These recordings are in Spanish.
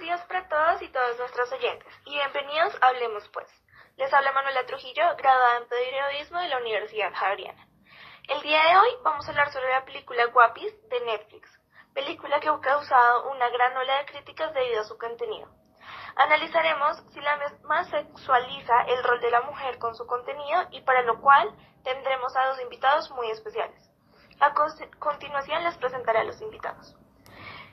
días para todos y todos nuestros oyentes y bienvenidos a Hablemos Pues. Les habla Manuela Trujillo, graduada en periodismo de la Universidad Javeriana. El día de hoy vamos a hablar sobre la película Guapis de Netflix, película que ha causado una gran ola de críticas debido a su contenido. Analizaremos si la misma sexualiza el rol de la mujer con su contenido y para lo cual tendremos a dos invitados muy especiales. A continuación les presentaré a los invitados.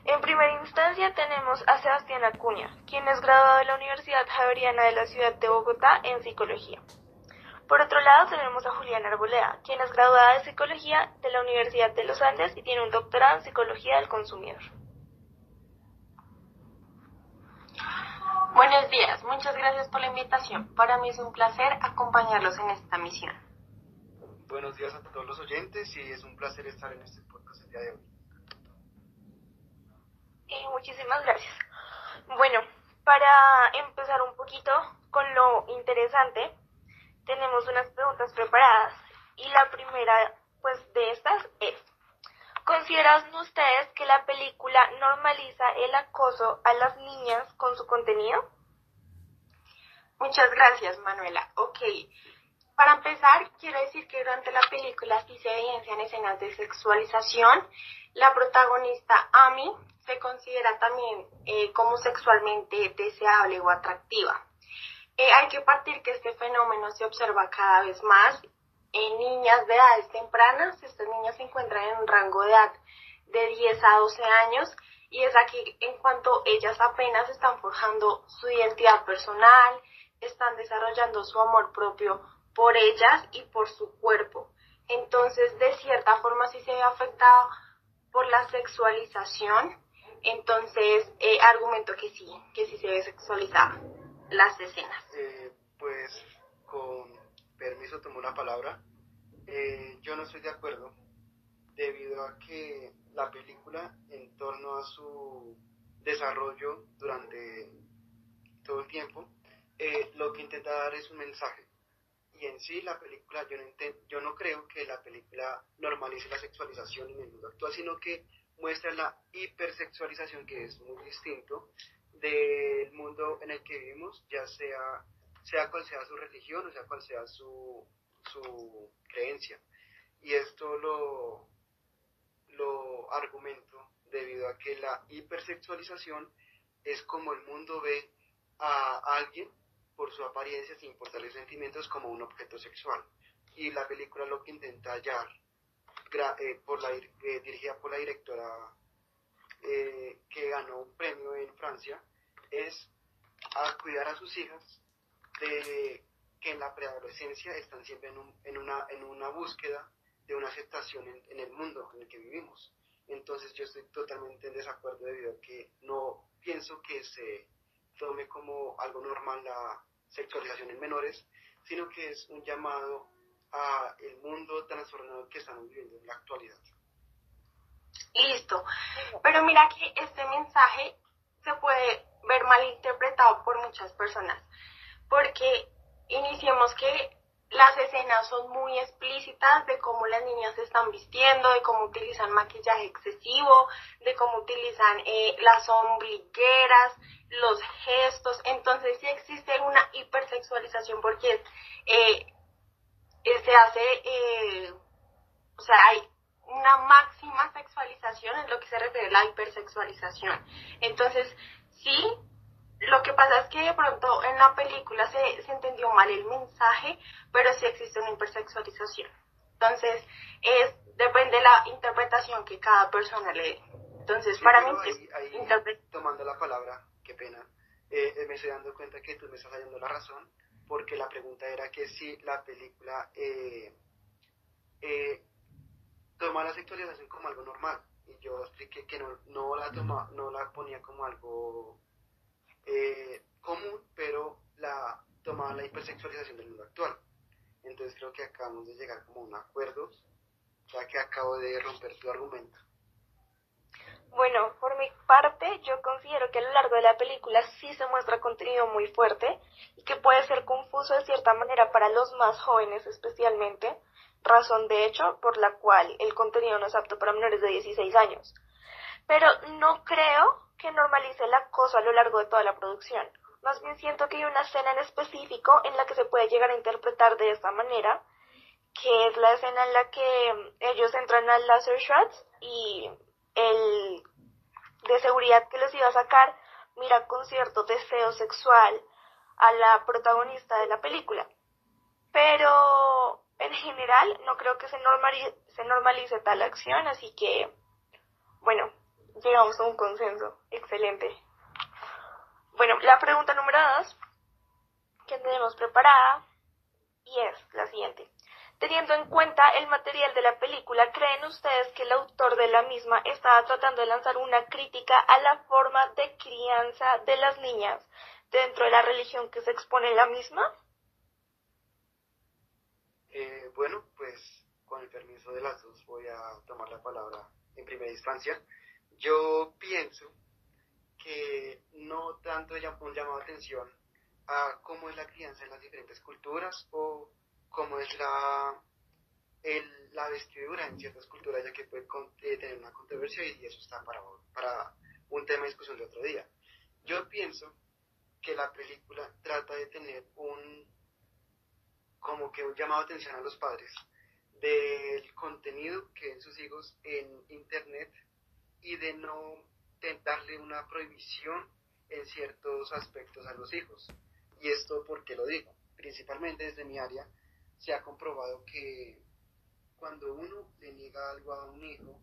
En primera instancia tenemos a Sebastián Acuña, quien es graduado de la Universidad Javeriana de la ciudad de Bogotá en psicología. Por otro lado tenemos a Juliana Arboleda, quien es graduada de psicología de la Universidad de los Andes y tiene un doctorado en psicología del consumidor. Buenos días, muchas gracias por la invitación. Para mí es un placer acompañarlos en esta misión. Buenos días a todos los oyentes y es un placer estar en este podcast el día de hoy muchísimas gracias. Bueno, para empezar un poquito con lo interesante, tenemos unas preguntas preparadas y la primera pues de estas es, ¿consideran ustedes que la película normaliza el acoso a las niñas con su contenido? Muchas gracias, Manuela. Ok, para empezar, quiero decir que durante la película sí se evidencian escenas de sexualización. La protagonista, Amy, se considera también eh, como sexualmente deseable o atractiva. Eh, hay que partir que este fenómeno se observa cada vez más en niñas de edades tempranas. Estas niñas se encuentran en un rango de edad de 10 a 12 años y es aquí en cuanto ellas apenas están forjando su identidad personal, están desarrollando su amor propio por ellas y por su cuerpo. Entonces, de cierta forma, sí se ve afectado por la sexualización entonces, eh, argumento que sí, que sí se ve sexualizada las escenas. Eh, pues, con permiso tomo la palabra. Eh, yo no estoy de acuerdo debido a que la película, en torno a su desarrollo durante todo el tiempo, lo que intenta dar es un mensaje. Y en sí la película, yo no, yo no creo que la película normalice la sexualización en el mundo actual, sino que muestra la hipersexualización, que es muy distinto del mundo en el que vivimos, ya sea, sea cual sea su religión o sea cual sea su, su creencia. Y esto lo, lo argumento debido a que la hipersexualización es como el mundo ve a alguien por su apariencia sin importarle sentimientos como un objeto sexual. Y la película lo que intenta hallar eh, por la, eh, dirigida por la directora eh, que ganó un premio en Francia, es a cuidar a sus hijas de que en la preadolescencia están siempre en, en, una, en una búsqueda de una aceptación en, el mundo en el que vivimos. Entonces yo estoy totalmente en desacuerdo debido a que no pienso que se tome como algo normal la sexualización en menores, sino que es un llamado a el mundo transformado que estamos viviendo en la actualidad. Listo. Pero mira que este mensaje se puede ver malinterpretado por muchas personas, porque iniciemos que las escenas son muy explícitas de cómo las niñas se están vistiendo, de cómo utilizan maquillaje excesivo, de cómo utilizan eh, las ombligueras, los gestos. Entonces sí existe una hipersexualización porque eh, se hace, eh, o sea, hay una máxima sexualización en lo que se refiere a la hipersexualización. Entonces, sí, lo que pasa es que de pronto en la película se, se entendió mal el mensaje, pero sí existe una hipersexualización. Entonces, es depende de la interpretación que cada persona le dé. Entonces, para mí, tomando la palabra, qué pena, eh, me estoy dando cuenta que tú me estás dando la razón porque la pregunta era que si la película eh, eh, toma la sexualización como algo normal. Y yo expliqué que no, no la, toma, no la ponía como algo eh, común, pero la tomaba la hipersexualización del mundo actual. Entonces creo que acabamos de llegar como a un acuerdo, ya que acabo de romper tu argumento. Bueno, por mi parte, yo considero que a lo largo de la película sí se muestra contenido muy fuerte y que puede ser confuso de cierta manera para los más jóvenes especialmente, razón de hecho por la cual el contenido no es apto para menores de 16 años. Pero no creo que normalice el acoso a lo largo de toda la producción. Más bien siento que hay una escena en específico en la que se puede llegar a interpretar de esta manera, que es la escena en la que ellos entran al laser shots y el de seguridad que les iba a sacar mira con cierto deseo sexual a la protagonista de la película. Pero en general no creo que se normalice, se normalice tal acción, así que, bueno, llegamos a un consenso. Excelente. Bueno, la pregunta número dos que tenemos preparada y es la siguiente. Teniendo en cuenta el material de la película, ¿creen ustedes que el autor de la misma estaba tratando de lanzar una crítica a la forma de crianza de las niñas dentro de la religión que se expone en la misma? Eh, bueno, pues con el permiso de las dos voy a tomar la palabra en primera instancia. Yo pienso que no tanto un llamado atención a cómo es la crianza en las diferentes culturas o cómo es la, el, la vestidura en ciertas culturas, ya que puede eh, tener una controversia y eso está para, para un tema de discusión de otro día. Yo pienso que la película trata de tener un como que un llamado de atención a los padres del contenido que ven sus hijos en internet y de no darle una prohibición en ciertos aspectos a los hijos. Y esto porque lo digo, principalmente desde mi área se ha comprobado que cuando uno le niega algo a un hijo,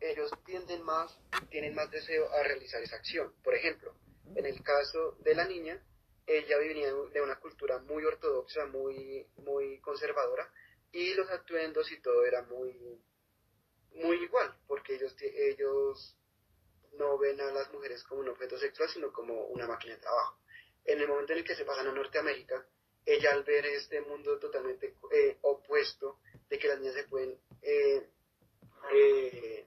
ellos tienden más, tienen más deseo a realizar esa acción. Por ejemplo, en el caso de la niña, ella venía de una cultura muy ortodoxa, muy, muy conservadora, y los atuendos y todo era muy, muy igual, porque ellos, ellos no ven a las mujeres como un objeto sexual, sino como una máquina de trabajo. En el momento en el que se pasan a Norteamérica, ella al ver este mundo totalmente eh, opuesto, de que las niñas se pueden eh, eh,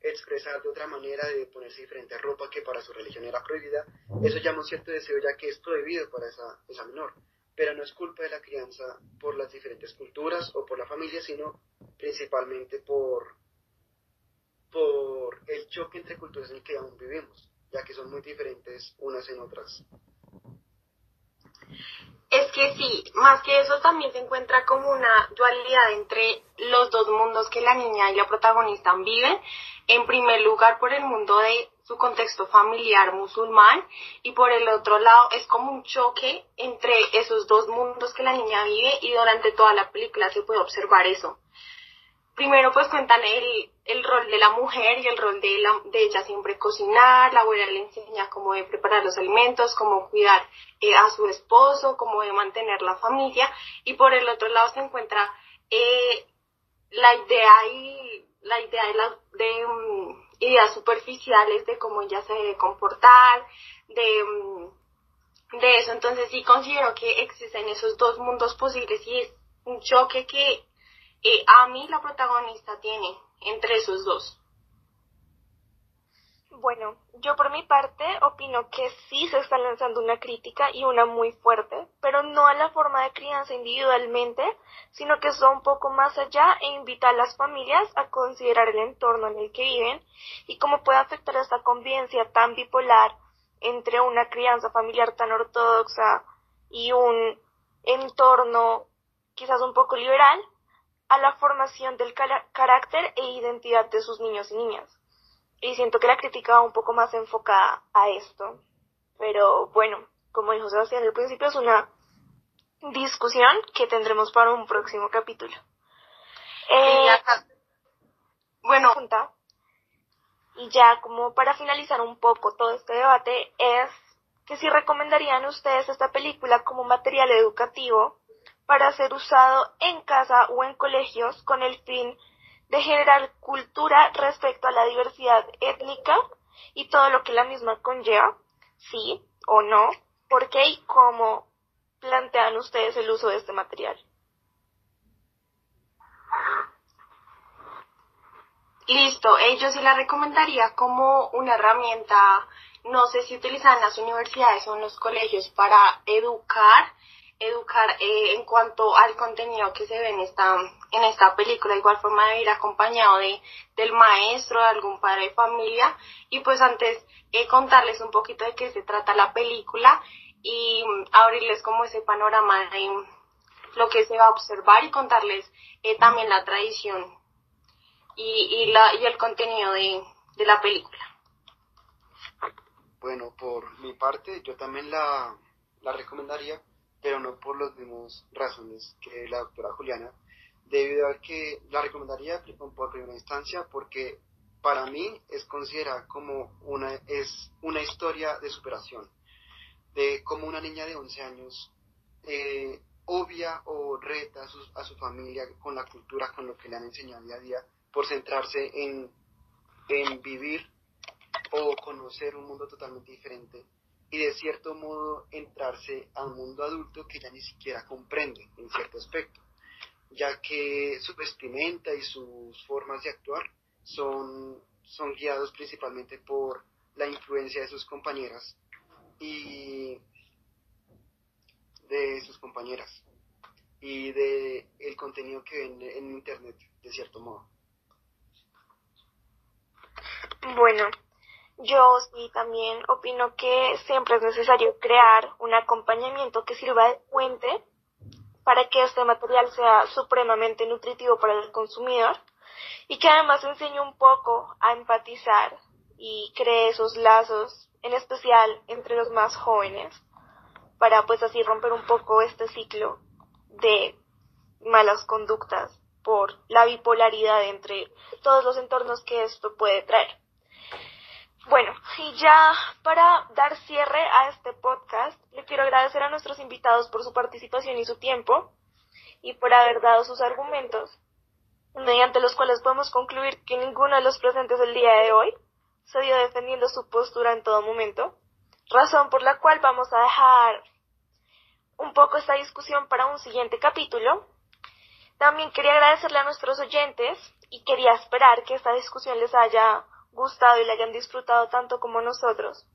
expresar de otra manera, de ponerse diferente ropa que para su religión era prohibida, eso llama un cierto deseo ya que es prohibido para esa, esa menor. Pero no es culpa de la crianza por las diferentes culturas o por la familia, sino principalmente por, por el choque entre culturas en el que aún vivimos, ya que son muy diferentes unas en otras. Que sí, más que eso también se encuentra como una dualidad entre los dos mundos que la niña y la protagonista viven. En primer lugar, por el mundo de su contexto familiar musulmán y por el otro lado es como un choque entre esos dos mundos que la niña vive y durante toda la película se puede observar eso primero pues cuentan el, el rol de la mujer y el rol de, la, de ella siempre cocinar, la abuela le enseña cómo de preparar los alimentos, cómo cuidar eh, a su esposo, cómo de mantener la familia y por el otro lado se encuentra eh, la idea y la idea de, la, de um, ideas superficiales de cómo ella se debe comportar, de, um, de eso. Entonces sí considero que existen esos dos mundos posibles y es un choque que eh, a mí la protagonista tiene entre esos dos. Bueno, yo por mi parte opino que sí se está lanzando una crítica y una muy fuerte, pero no a la forma de crianza individualmente, sino que es un poco más allá e invita a las familias a considerar el entorno en el que viven y cómo puede afectar esta convivencia tan bipolar entre una crianza familiar tan ortodoxa y un entorno quizás un poco liberal a la formación del carácter e identidad de sus niños y niñas. Y siento que la crítica va un poco más enfocada a esto. Pero bueno, como dijo Sebastián al principio, es una discusión que tendremos para un próximo capítulo. Eh, bueno, y ya como para finalizar un poco todo este debate es que si recomendarían ustedes esta película como material educativo para ser usado en casa o en colegios con el fin de generar cultura respecto a la diversidad étnica y todo lo que la misma conlleva, sí o no, por qué y cómo plantean ustedes el uso de este material. Listo, yo sí la recomendaría como una herramienta, no sé si utilizan las universidades o en los colegios para educar educar eh, en cuanto al contenido que se ve en esta, en esta película, igual forma de ir acompañado de, del maestro, de algún padre de familia. Y pues antes eh, contarles un poquito de qué se trata la película y abrirles como ese panorama de lo que se va a observar y contarles eh, también la tradición y, y, la, y el contenido de, de la película. Bueno, por mi parte, yo también la, la recomendaría, pero no por las mismas razones que la doctora Juliana, debido a que la recomendaría por primera instancia porque para mí es considerada como una, es una historia de superación, de cómo una niña de 11 años eh, obvia o reta a su, a su, familia con la cultura, con lo que le han enseñado día a día, por centrarse en, en vivir o conocer un mundo totalmente diferente y de cierto modo entrarse a un mundo adulto que ya ni siquiera comprende en cierto aspecto, ya que su vestimenta y sus formas de actuar son, son guiados principalmente por la influencia de sus compañeras y de sus compañeras y de el contenido que ven en internet de cierto modo. Bueno, yo sí también opino que siempre es necesario crear un acompañamiento que sirva de puente para que este material sea supremamente nutritivo para el consumidor y que además enseñe un poco a empatizar y cree esos lazos, en especial entre los más jóvenes, para pues así romper un poco este ciclo de malas conductas por la bipolaridad entre todos los entornos que esto puede traer. Bueno, y ya para dar cierre a este podcast, le quiero agradecer a nuestros invitados por su participación y su tiempo y por haber dado sus argumentos, mediante los cuales podemos concluir que ninguno de los presentes el día de hoy se dio defendiendo su postura en todo momento, razón por la cual vamos a dejar un poco esta discusión para un siguiente capítulo. También quería agradecerle a nuestros oyentes y quería esperar que esta discusión les haya gustado y la hayan disfrutado tanto como nosotros.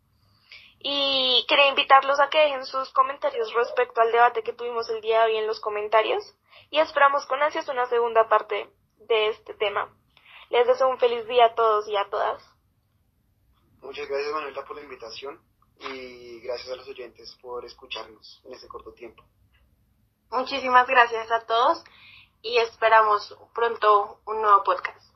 Y quería invitarlos a que dejen sus comentarios respecto al debate que tuvimos el día de hoy en los comentarios y esperamos con ansias una segunda parte de este tema. Les deseo un feliz día a todos y a todas. Muchas gracias Manuela por la invitación y gracias a los oyentes por escucharnos en este corto tiempo. Muchísimas gracias a todos y esperamos pronto un nuevo podcast.